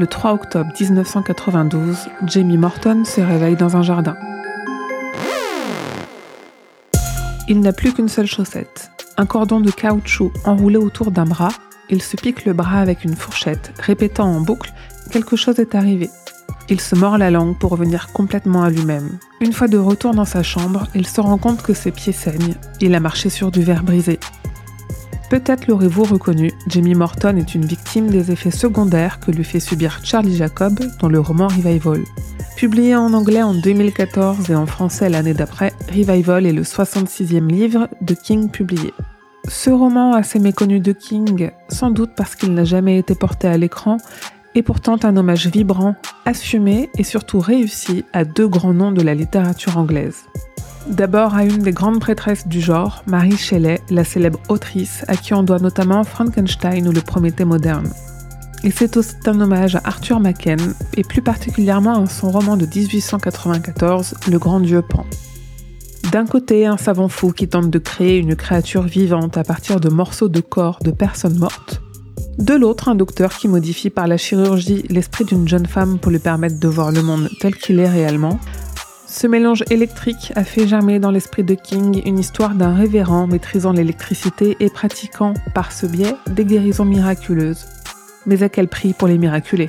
le 3 octobre 1992, Jamie Morton se réveille dans un jardin. Il n'a plus qu'une seule chaussette, un cordon de caoutchouc enroulé autour d'un bras. Il se pique le bras avec une fourchette, répétant en boucle Quelque chose est arrivé. Il se mord la langue pour revenir complètement à lui-même. Une fois de retour dans sa chambre, il se rend compte que ses pieds saignent. Il a marché sur du verre brisé. Peut-être l'aurez-vous reconnu, Jamie Morton est une victime des effets secondaires que lui fait subir Charlie Jacob dans le roman Revival. Publié en anglais en 2014 et en français l'année d'après, Revival est le 66e livre de King publié. Ce roman assez méconnu de King, sans doute parce qu'il n'a jamais été porté à l'écran, est pourtant un hommage vibrant, assumé et surtout réussi à deux grands noms de la littérature anglaise. D'abord à une des grandes prêtresses du genre, Marie Shelley, la célèbre autrice à qui on doit notamment Frankenstein ou le Prométhée moderne. Et c'est aussi un hommage à Arthur Machen, et plus particulièrement à son roman de 1894, Le Grand Dieu Pan. D'un côté, un savant fou qui tente de créer une créature vivante à partir de morceaux de corps de personnes mortes, de l'autre, un docteur qui modifie par la chirurgie l'esprit d'une jeune femme pour lui permettre de voir le monde tel qu'il est réellement. Ce mélange électrique a fait germer dans l'esprit de King une histoire d'un révérend maîtrisant l'électricité et pratiquant, par ce biais, des guérisons miraculeuses. Mais à quel prix pour les miraculer?